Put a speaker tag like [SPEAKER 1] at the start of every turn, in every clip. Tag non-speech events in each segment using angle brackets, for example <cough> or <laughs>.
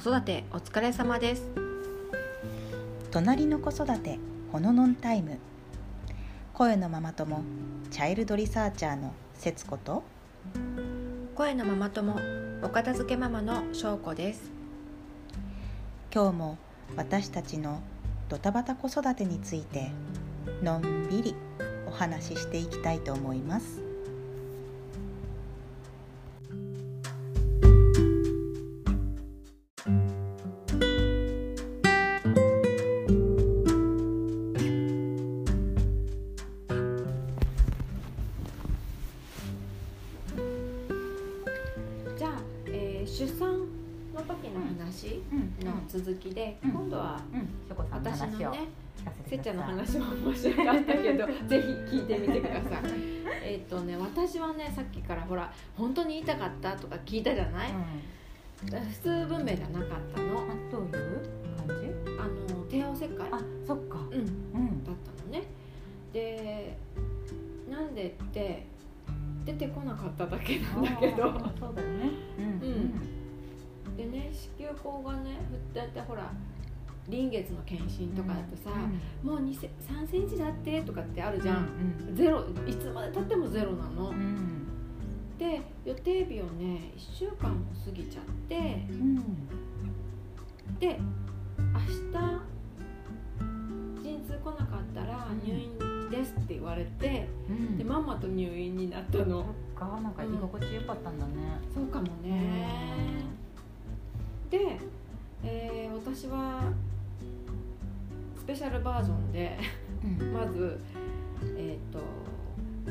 [SPEAKER 1] 育てお疲れ様です。
[SPEAKER 2] 隣の子育てほののんタイム。声のママ友チャイルドリサーチャーの節子と。
[SPEAKER 1] 声のママ友お片付けママの翔子です。
[SPEAKER 2] 今日も私たちのドタバタ子育てについてのんびりお話ししていきたいと思います
[SPEAKER 1] の。話も面白かったけど <laughs> ぜひ聞いてみてください。えっとね私はねさっきからほら本当に言いたかったとか聞いたじゃない、普通文明じゃなかったの。
[SPEAKER 2] どういう感じ？
[SPEAKER 1] あの帝王切開？
[SPEAKER 2] あ、そっか。
[SPEAKER 1] うん。
[SPEAKER 2] うん、
[SPEAKER 1] だったのね。でなんでって出てこなかっただけなんだけど。
[SPEAKER 2] そうだよね。うん、
[SPEAKER 1] でね子宮口がねだってほら臨月の検診とかだとさ、もう2セ3センチだってとかってあるじゃん、
[SPEAKER 2] うん、
[SPEAKER 1] ゼロいつまでたってもゼロなの、
[SPEAKER 2] うん、
[SPEAKER 1] で予定日をね1週間も過ぎちゃって
[SPEAKER 2] うん、
[SPEAKER 1] で明日陣痛来なかったら入院ですって言われて、
[SPEAKER 2] うん、
[SPEAKER 1] でママと入院になったの、
[SPEAKER 2] そっか、なんか居心地良かったんだね。
[SPEAKER 1] そうかもね、で、えー私はスペシャルバージョンで
[SPEAKER 2] うん、
[SPEAKER 1] まずえっ、と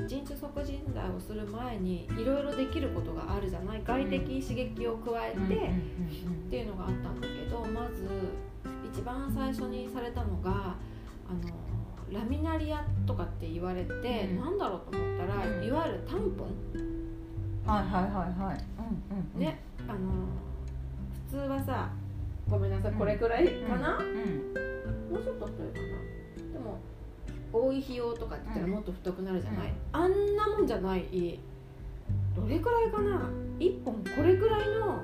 [SPEAKER 1] 陣痛促進剤をする前にいろいろできることがあるじゃない？外的刺激を加えて、っていうのがあったんだけどまず一番最初にされたのがあのラミナリアとかって言われて、
[SPEAKER 2] うん。
[SPEAKER 1] なんだろうと思ったら、
[SPEAKER 2] うん。
[SPEAKER 1] いわゆるタンポン。
[SPEAKER 2] うん、はい、はい、はい、はい。うん、うん、
[SPEAKER 1] ね、あの普通はさごめんなさい。これくらいかな、
[SPEAKER 2] うん、
[SPEAKER 1] もうちょっと太いかな。でも多い費用とかって言ったら
[SPEAKER 2] うん
[SPEAKER 1] もっと太くなるじゃない、
[SPEAKER 2] うん。
[SPEAKER 1] あんなもんじゃない。どれくらいかな？1本これくらいの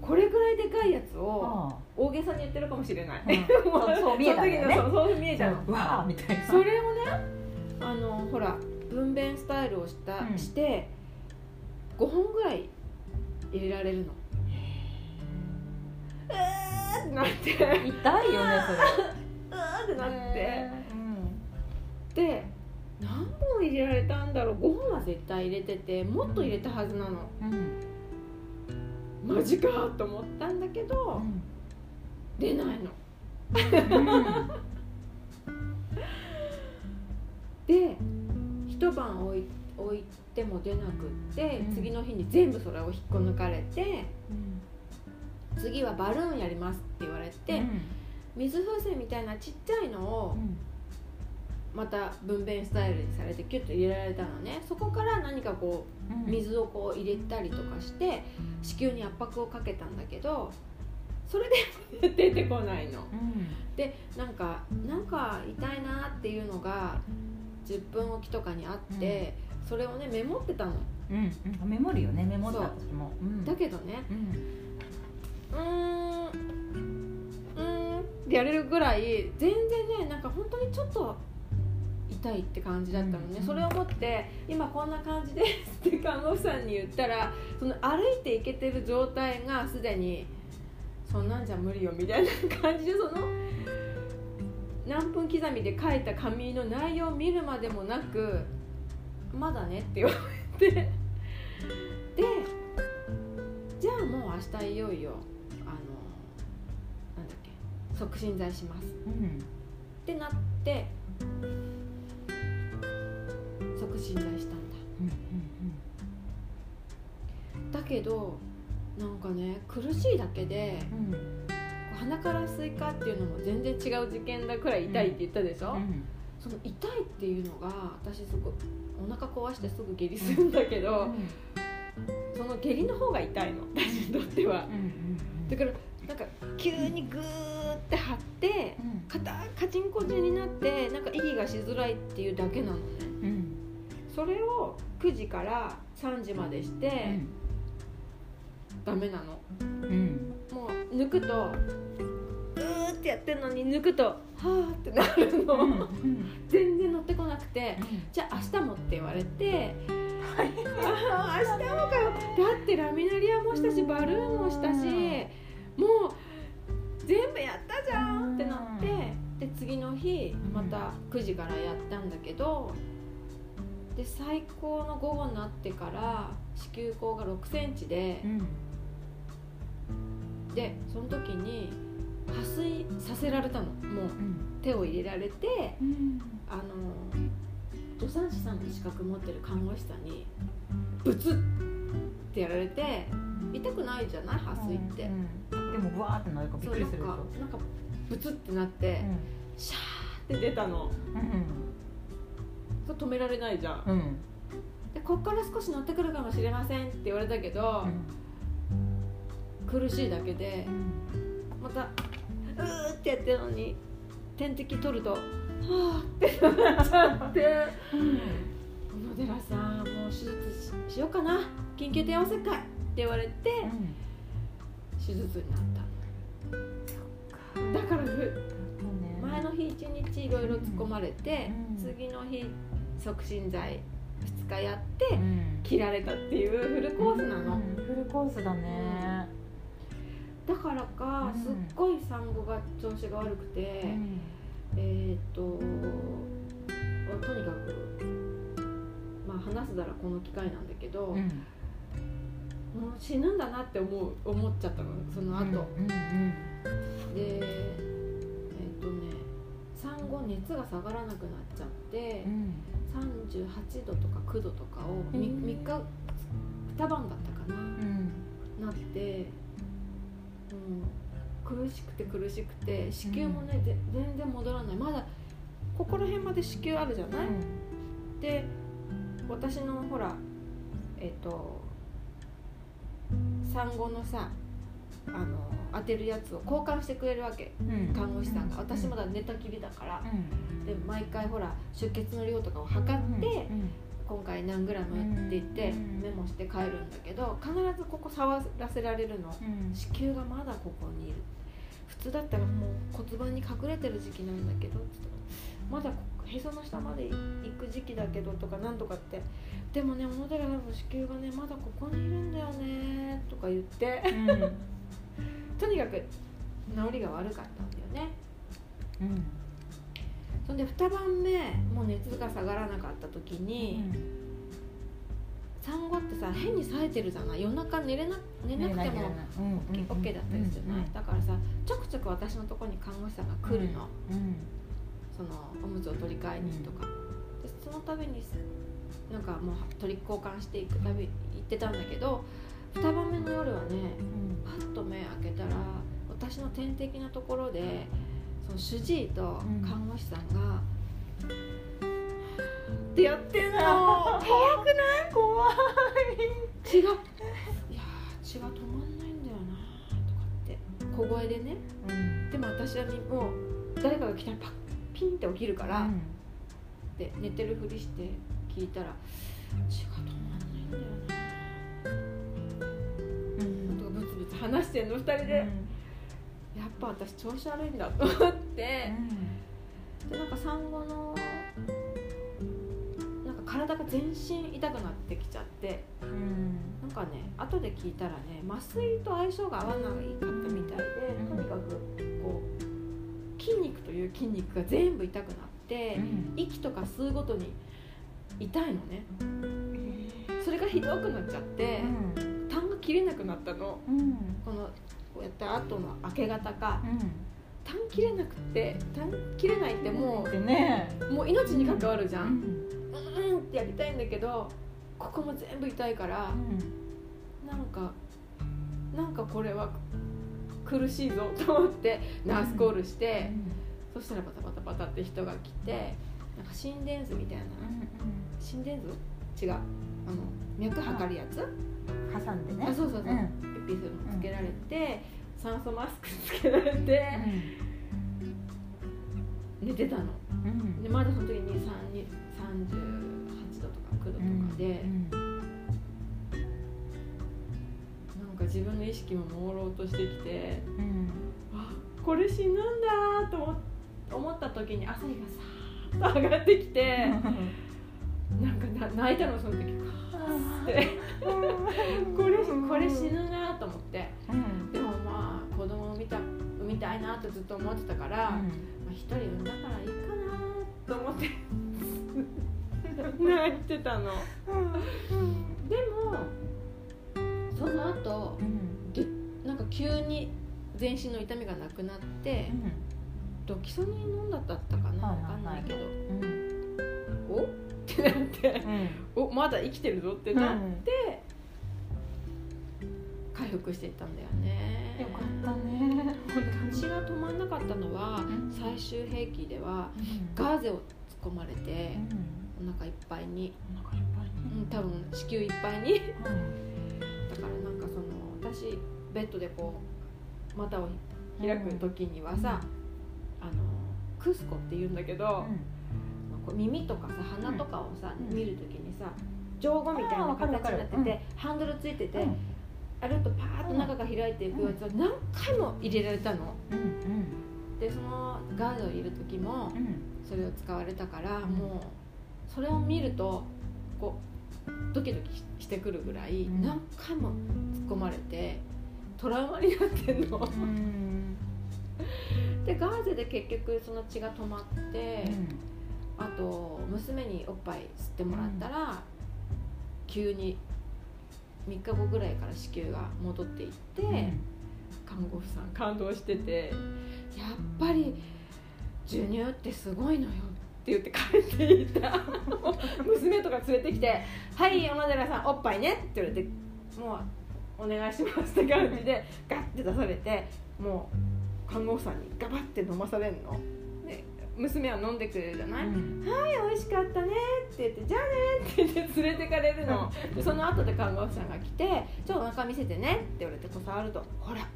[SPEAKER 1] これくらいでかいやつを
[SPEAKER 2] あ
[SPEAKER 1] 大げさに言ってるかもしれない、<laughs>
[SPEAKER 2] そうそう見えたんだよね。
[SPEAKER 1] そうそう見え
[SPEAKER 2] あ、
[SPEAKER 1] ちゃうの。
[SPEAKER 2] わあみたいな。
[SPEAKER 1] それをねあのほら分娩スタイルをした、
[SPEAKER 2] うん。
[SPEAKER 1] して5本ぐらい入れられるのえーってなって
[SPEAKER 2] 痛いよね、それ。
[SPEAKER 1] うーってなって、
[SPEAKER 2] うん、
[SPEAKER 1] で何本入れられたんだろう。5本は絶対入れててもっと入れたはずなの。
[SPEAKER 2] うん、
[SPEAKER 1] マジかと思ったんだけど、出ないの。
[SPEAKER 2] うん、
[SPEAKER 1] で一晩置い置いても出なくって、
[SPEAKER 2] うん。
[SPEAKER 1] 次の日に全部それを引っこ抜かれて
[SPEAKER 2] うん、
[SPEAKER 1] 次はバルーンやりますって言われて、
[SPEAKER 2] うん、
[SPEAKER 1] 水風船みたいなちっちゃいのをまた分娩スタイルにされてキュッと入れられたのね。そこから何かこう水をこう入れたりとかして子宮に圧迫をかけたんだけどそれで <laughs> 出てこないの。
[SPEAKER 2] うん、
[SPEAKER 1] でなんかなんか痛いなっていうのが10分おきとかにあって、それをねメモってたの。
[SPEAKER 2] うん、うん、メモるよね、メモった
[SPEAKER 1] だけどね
[SPEAKER 2] うん、
[SPEAKER 1] うーんうーんってやれるぐらい全然ねなんか本当にちょっと痛いって感じだったのね、
[SPEAKER 2] うん。
[SPEAKER 1] それを思って今こんな感じですって看護婦さんに言ったらその歩いていけてる状態がすでにそんなんじゃ無理よみたいな感じでその何分刻みで書いた紙の内容を見るまでもなくまだねって言われて。でじゃあもう明日いよいよ促進剤します。
[SPEAKER 2] うん、
[SPEAKER 1] ってなって促進剤したんだ。
[SPEAKER 2] うん、
[SPEAKER 1] だけどなんかね苦しいだけで
[SPEAKER 2] うん、うん、
[SPEAKER 1] 鼻からスイカっていうのも全然違う次元だくらい痛いって言ったでしょ、
[SPEAKER 2] うん、
[SPEAKER 1] その痛いっていうのが私すごいお腹壊してすぐ下痢するんだけど、その下痢の方が痛いの。私にとっては。
[SPEAKER 2] うん、
[SPEAKER 1] だからなんか急にグーって張って
[SPEAKER 2] うん、
[SPEAKER 1] カチンコチンになってなんか息がしづらいっていうだけなのね。
[SPEAKER 2] うん、
[SPEAKER 1] それを9時から3時までして、ダメなの。
[SPEAKER 2] うん。
[SPEAKER 1] もう抜くとうーってやってるのに抜くとはーってなるの、
[SPEAKER 2] うん
[SPEAKER 1] 全然乗ってこなくてじゃあ明日もって言われてああ明日もかよ。だってラミナリアもしたしバルーンもしたしもう全部やったじゃんってなってで次の日また9時からやったんだけどで最高の午後になってから子宮口が6センチで
[SPEAKER 2] うん。
[SPEAKER 1] でその時に破水させられたの。もう
[SPEAKER 2] うん。
[SPEAKER 1] 手を入れられて
[SPEAKER 2] うん。
[SPEAKER 1] あの助産師さんの資格持ってる看護師さんにブツッってやられて痛くないじゃない？破水って、
[SPEAKER 2] うんでもブワーってなるからびっくりするでしょ？
[SPEAKER 1] なんかブツッってなって、シャーって出たの。そう止められないじゃん。
[SPEAKER 2] うん。うん
[SPEAKER 1] でこっから少し乗ってくるかもしれませんって言われたけど、苦しいだけでまたうーってやってるのに点滴取るとはあってなっちゃって。小野寺さんもう手術ししようかな。緊急帝王切開って言われて手術になった。だからふ前の日一日いろいろ突っ込まれて、
[SPEAKER 2] うん。
[SPEAKER 1] 次の日促進剤2日やって
[SPEAKER 2] うん。
[SPEAKER 1] 切られたっていうフルコースなの、
[SPEAKER 2] うん。フルコースだね。
[SPEAKER 1] だからか
[SPEAKER 2] うん。
[SPEAKER 1] すっごい産後が調子が悪くて、えーっととにかくまあ話すならこの機会なんだけど、
[SPEAKER 2] うん
[SPEAKER 1] もう死ぬんだなって思う思っちゃったのその後、
[SPEAKER 2] うんうん
[SPEAKER 1] でえーっとね産後熱が下がらなくなっちゃって、
[SPEAKER 2] うん
[SPEAKER 1] 38度とか9度とかを 3,
[SPEAKER 2] うん。
[SPEAKER 1] 日2晩だったかな、
[SPEAKER 2] うん。
[SPEAKER 1] なって、うん、苦しくて苦しくて子宮もね、ぜ全然戻らない。まだここら辺まで子宮あるじゃない、で私のほらえっ、と産後のさあの当てるやつを交換してくれるわけ。
[SPEAKER 2] うん。
[SPEAKER 1] 看護師さんが。私まだ寝たきりだから。
[SPEAKER 2] うん。
[SPEAKER 1] で毎回ほら出血の量とかを測って今回何グラムって言って
[SPEAKER 2] うん。
[SPEAKER 1] メモして帰るんだけど必ずここ触らせられるの。
[SPEAKER 2] うん。
[SPEAKER 1] 子宮がまだここにいる。普通だったらもう骨盤に隠れてる時期なんだけどまだこへその下まで行く時期だけどとかなんとかって。でもね小野寺の子宮がねまだここにいるんだよねとか言って。とにかく治りが悪かったんだよね。
[SPEAKER 2] うん。
[SPEAKER 1] そんで2晩目もう熱が下がらなかった時に、産後ってさ変に冴えてるじゃない？夜中寝れな寝なくても OK だったりするじゃない、だからさちょくちょく私のところに看護師さんが来るの、
[SPEAKER 2] うん
[SPEAKER 1] そのおむつを取り替えにとか、でその度にすなんかもう取り交換していくたび行ってたんだけど2晩目の夜はねパッと目開けたら私の点滴のところでその主治医と看護師さんが「ってやってんの。怖くない。
[SPEAKER 2] 怖い。
[SPEAKER 1] 血がいやー血が止まんないんだよなとかって小声でね。でも私はもう誰かが来たらパッピンって起きるから、で寝てるふりして聞いたら血が止まんないんだよなとかブツブツ話してんの2人で、やっぱ私調子悪いんだと思って。でなんか産後のなんか体が全身痛くなってきちゃってなんかね後で聞いたらね麻酔と相性が合わなかったみたいで、
[SPEAKER 2] うん。
[SPEAKER 1] とにかくいう筋肉が全部痛くなって、息とか吸うごとに痛いのね。それがひどくなっちゃって、痰が切れなくなったの。このこうやった後の明け方か。痰切れなくって痰切れないっても
[SPEAKER 2] でね。
[SPEAKER 1] うもう命に関わるじゃん、
[SPEAKER 2] うん。
[SPEAKER 1] うん、ってやりたいんだけどここも全部痛いからなんかなんかこれは苦しいぞと思ってナースコールして、そしたらバタバタバタって人が来てなんか心電図みたいな。心電図？違う。あの脈測るやつ？
[SPEAKER 2] 挟んでね。
[SPEAKER 1] あそうそうそう、
[SPEAKER 2] うん。
[SPEAKER 1] ピッピするのつけられて、酸素マスクつけられて、寝てたの。でまだその時に3 38度とか9度とかで、なんかか自分の意識も朦朧としてきて
[SPEAKER 2] うん
[SPEAKER 1] あこれ死ぬんだと思思った時に朝日がさーっと上がってきてなんかな泣いたのその時カーって。これこれ死ぬなと思って。
[SPEAKER 2] うん
[SPEAKER 1] でもまあ子供を産みた産みたいなとずっと思ってたから、まあ、一人産んだからいいかなと思って。<laughs> 泣いてたの。でもその後なんか急に全身の痛みがなくなってロキソニン飲んだったかな
[SPEAKER 2] はい
[SPEAKER 1] 分かんないけど。
[SPEAKER 2] うん。
[SPEAKER 1] お？ってなっておまだ生きてるぞってなって回復していったんだよね。
[SPEAKER 2] よかったね。
[SPEAKER 1] 血が止まんなかったのは
[SPEAKER 2] ん。
[SPEAKER 1] 最終兵器では
[SPEAKER 2] が
[SPEAKER 1] ガーゼを突っ込まれてお腹いっぱいに、
[SPEAKER 2] お腹いっぱい
[SPEAKER 1] うん、多分子宮いっぱいに。だからなんかその私ベッドでこう股を開く時にはさ、あのクスコって言うんだけど、こう耳とかさ鼻とかをさ、
[SPEAKER 2] うん。
[SPEAKER 1] 見る時にさ上後みたいな形になってて、ハンドルついてて、
[SPEAKER 2] うん。
[SPEAKER 1] あるとパーッと中が開いていくやつを何回も入れられたの。
[SPEAKER 2] うん
[SPEAKER 1] でそのガーゼを入れる時も
[SPEAKER 2] うん。
[SPEAKER 1] それを使われたから、
[SPEAKER 2] ん。
[SPEAKER 1] もうそれを見るとこうドキドキしてくるぐらい
[SPEAKER 2] うん。
[SPEAKER 1] 何回も突っ込まれてトラウマになってんの。
[SPEAKER 2] うん
[SPEAKER 1] でガーゼで結局その血が止まって、
[SPEAKER 2] うん。
[SPEAKER 1] あと娘におっぱい吸ってもらったら、急に3日後ぐらいから子宮が戻っていって、看護婦さん感動しててやっぱり授乳ってすごいのよって言って帰っていった。<laughs> 娘とか連れてきて「はい小野寺さんおっぱいね」って言われて「もうお願いします」って感じでガッて出されてもう看護婦さんにガバッて飲まされるの。で娘は飲んでくれるじゃない、
[SPEAKER 2] うん。
[SPEAKER 1] はい美味しかったねって言ってじゃあねって言って連れてかれるの。で <laughs> その後で看護婦さんが来て「ちょっとお腹見せてね」って言われてこう触ると「ほら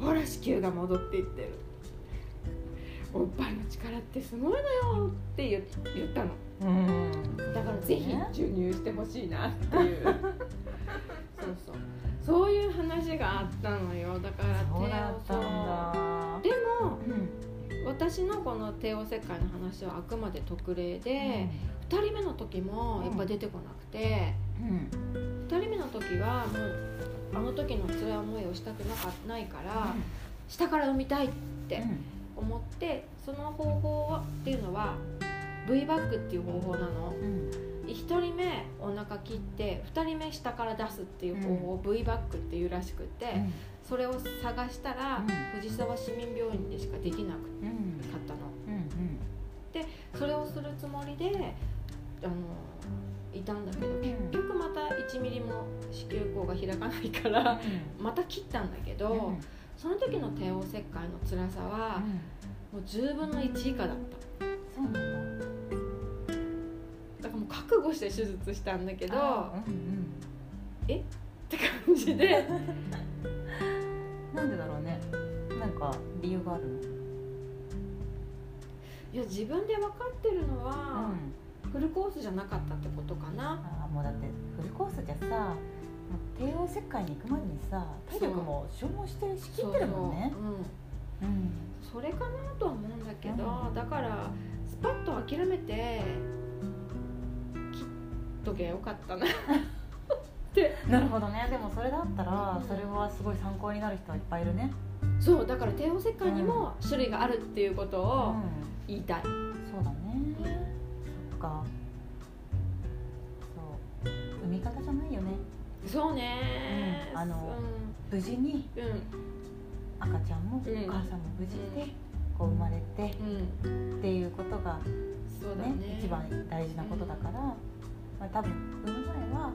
[SPEAKER 1] ほら子宮が戻っていってる」「おっぱいの力ってすごいのよ」って言言ったの。
[SPEAKER 2] うん。
[SPEAKER 1] だからぜひ
[SPEAKER 2] ね
[SPEAKER 1] 授乳してほしいなっていう。<laughs> そうそうそういう話があったのよ。だから
[SPEAKER 2] そうだったんだ。
[SPEAKER 1] でも
[SPEAKER 2] うん
[SPEAKER 1] 私のこの帝王切開の話はあくまで特例で、2人目の時もやっぱ出てこなくて、
[SPEAKER 2] うん。
[SPEAKER 1] 2人目の時はもうあの時の辛い思いをしたくなかないから、下から産みたいって思ってその方法はっていうのは V バックっていう方法なの。
[SPEAKER 2] うん
[SPEAKER 1] 1人目お腹切って2人目下から出すっていう方法を V バックっていうらしくて、それを探したら、
[SPEAKER 2] うん。
[SPEAKER 1] 藤沢市民病院でしかできなか
[SPEAKER 2] うん。うん
[SPEAKER 1] ったの。
[SPEAKER 2] うん
[SPEAKER 1] それをするつもりであのいたんだけど結局また1ミリも子宮口が開かないからまた切ったんだけど、その時の帝王切開の辛さはもう10分の1以下だった覚悟して手術したんだけど
[SPEAKER 2] あーうん
[SPEAKER 1] って感じで。
[SPEAKER 2] う <laughs> んなんでだろうね。なんか理由があるの？
[SPEAKER 1] いや自分で分かってるのは、フルコースじゃなかったってことかな。
[SPEAKER 2] あーもうだってフルコースじゃさ帝王切開に行くまでにさ体力。も消耗してるしきってるもんね。
[SPEAKER 1] そうん。
[SPEAKER 2] うん。
[SPEAKER 1] それかなとは思うんだけど、
[SPEAKER 2] うん
[SPEAKER 1] だからスパッと諦めてとけばよかったな。って。
[SPEAKER 2] なるほどね。でもそれだったらそれはすごい参考になる人はいっぱいいるね。
[SPEAKER 1] そうだから帝王切開にも種類があるっていうこと
[SPEAKER 2] う
[SPEAKER 1] を
[SPEAKER 2] ん。
[SPEAKER 1] 言いたい、
[SPEAKER 2] そうだね。そっか。そう。産み方じゃないよね。
[SPEAKER 1] そうね、
[SPEAKER 2] うん。あの無事に
[SPEAKER 1] うん。うん
[SPEAKER 2] 赤ちゃんもお
[SPEAKER 1] うん。
[SPEAKER 2] 母さんも無事でこう生まれて
[SPEAKER 1] うん。
[SPEAKER 2] っていうことが
[SPEAKER 1] ね
[SPEAKER 2] ね。一番大事なことだから、まあ、多分産む前は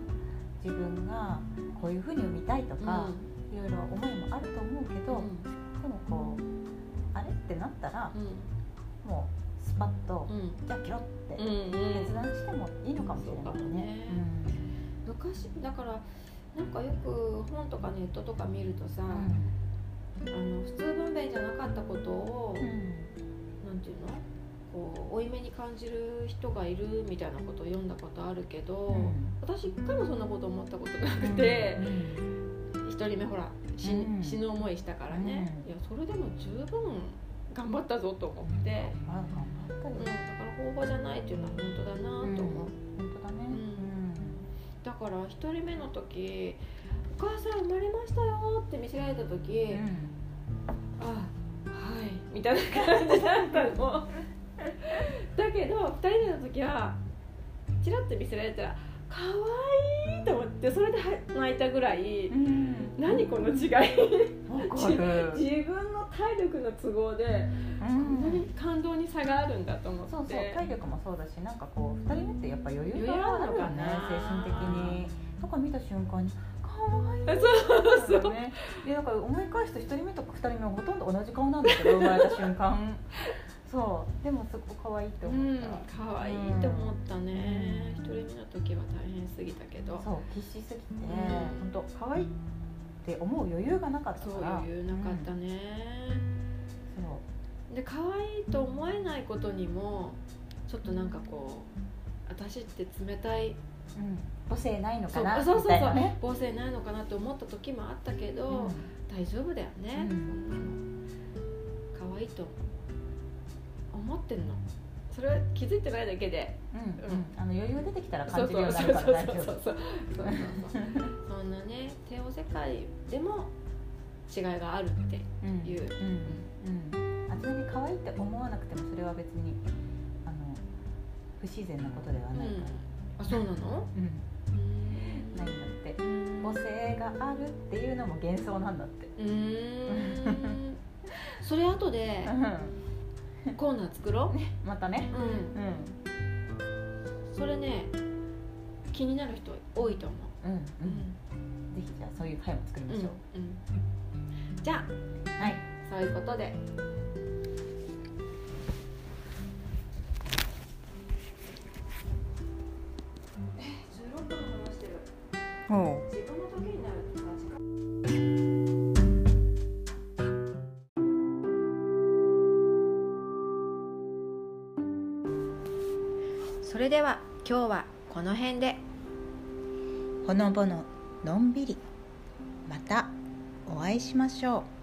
[SPEAKER 2] 自分がこういうふうに産みたいとか、いろいろ思いもあると思うけど、
[SPEAKER 1] うん。
[SPEAKER 2] でもこうあれってなったら
[SPEAKER 1] うん。
[SPEAKER 2] もうスパッと、
[SPEAKER 1] うん。
[SPEAKER 2] じゃあ切ろうって決断してもいいのかもしれない
[SPEAKER 1] ね。昔だからなんかよく本とかネットとか見るとさ、あの普通分娩じゃなかったことを、
[SPEAKER 2] うんうん。
[SPEAKER 1] なんていうの？こう負い目に感じる人がいるみたいなことを読んだことあるけど、
[SPEAKER 2] うん。
[SPEAKER 1] 私一回もそんなこと思ったことなくて、一人目ほら死,、
[SPEAKER 2] うん。
[SPEAKER 1] 死ぬ思いしたからね、
[SPEAKER 2] うん。
[SPEAKER 1] いやそれでも十分頑張ったぞと思って、うん、だから方法じゃないっていうのは本当だなと思う、
[SPEAKER 2] 本当だね。
[SPEAKER 1] だから一人目の時「お母さん生まれましたよ」って見せられた時、
[SPEAKER 2] うんうん
[SPEAKER 1] あはいみたいな感じだったの <laughs> <laughs> だけど2人目の時はチラッと見せられたら「かわいい!」と思ってそれでは泣いたぐらい、
[SPEAKER 2] うん。
[SPEAKER 1] 何この違い？自分の体力の都合で
[SPEAKER 2] う
[SPEAKER 1] こんなに
[SPEAKER 2] ん
[SPEAKER 1] 感動に差があるんだと思って。
[SPEAKER 2] そうそう体力もそうだしなんかこう二人目ってやっぱ余裕
[SPEAKER 1] 余裕あるのか
[SPEAKER 2] があるよね。
[SPEAKER 1] な
[SPEAKER 2] 精神的に。とか見た瞬間に可愛い。
[SPEAKER 1] そうそう
[SPEAKER 2] ね。でだから思い返すと一人目とか二人目はほとんど同じ顔なんだけど生まれた瞬間 <laughs> そう。でもすごく可愛いって
[SPEAKER 1] うん
[SPEAKER 2] 思った、
[SPEAKER 1] 可愛いと思ったね。一、人目の時は大変すぎたけど。
[SPEAKER 2] そう必死すぎて、
[SPEAKER 1] ん。
[SPEAKER 2] 本当可愛いって思う余裕がなかった
[SPEAKER 1] そう
[SPEAKER 2] から
[SPEAKER 1] 余裕なかったね、
[SPEAKER 2] うん。そう。
[SPEAKER 1] で可愛いと思えないことにもちょっとなんかこう私って冷たい
[SPEAKER 2] うん、母性ないの
[SPEAKER 1] そう
[SPEAKER 2] かな
[SPEAKER 1] そうそうそう
[SPEAKER 2] みたいなね。
[SPEAKER 1] 母性ないのかなって思った時もあったけど、
[SPEAKER 2] うん。
[SPEAKER 1] 大丈夫だよね、
[SPEAKER 2] うん。
[SPEAKER 1] そん。なの可愛いと思ってんの。それは気づいてないだけで。
[SPEAKER 2] うんうん、あの余裕出てきたら感じるようになるから大丈夫
[SPEAKER 1] そうそうそうそう。そんなね帝王世界でも違いがあるって
[SPEAKER 2] う。ん
[SPEAKER 1] いう
[SPEAKER 2] うん。うん、あちなみに可愛いって思わなくてもそれは別にあの不自然なことではないから、
[SPEAKER 1] あそうなの？
[SPEAKER 2] うん。
[SPEAKER 1] うん
[SPEAKER 2] ないんだって。
[SPEAKER 1] うん。
[SPEAKER 2] 母性があるっていうのも幻想なんだって。
[SPEAKER 1] うーん。それ後でコーナー作ろう、
[SPEAKER 2] またね。
[SPEAKER 1] うん。
[SPEAKER 2] うん。
[SPEAKER 1] それね気になる人多いと思
[SPEAKER 2] う。んうん。
[SPEAKER 1] う、
[SPEAKER 2] ぜひじゃあそういう回も作りましょう、
[SPEAKER 1] うん。じゃあ。
[SPEAKER 2] はい。
[SPEAKER 1] そういうことでれでは今日はこの辺で。
[SPEAKER 2] ほのぼののんびり。またお会いしましょう。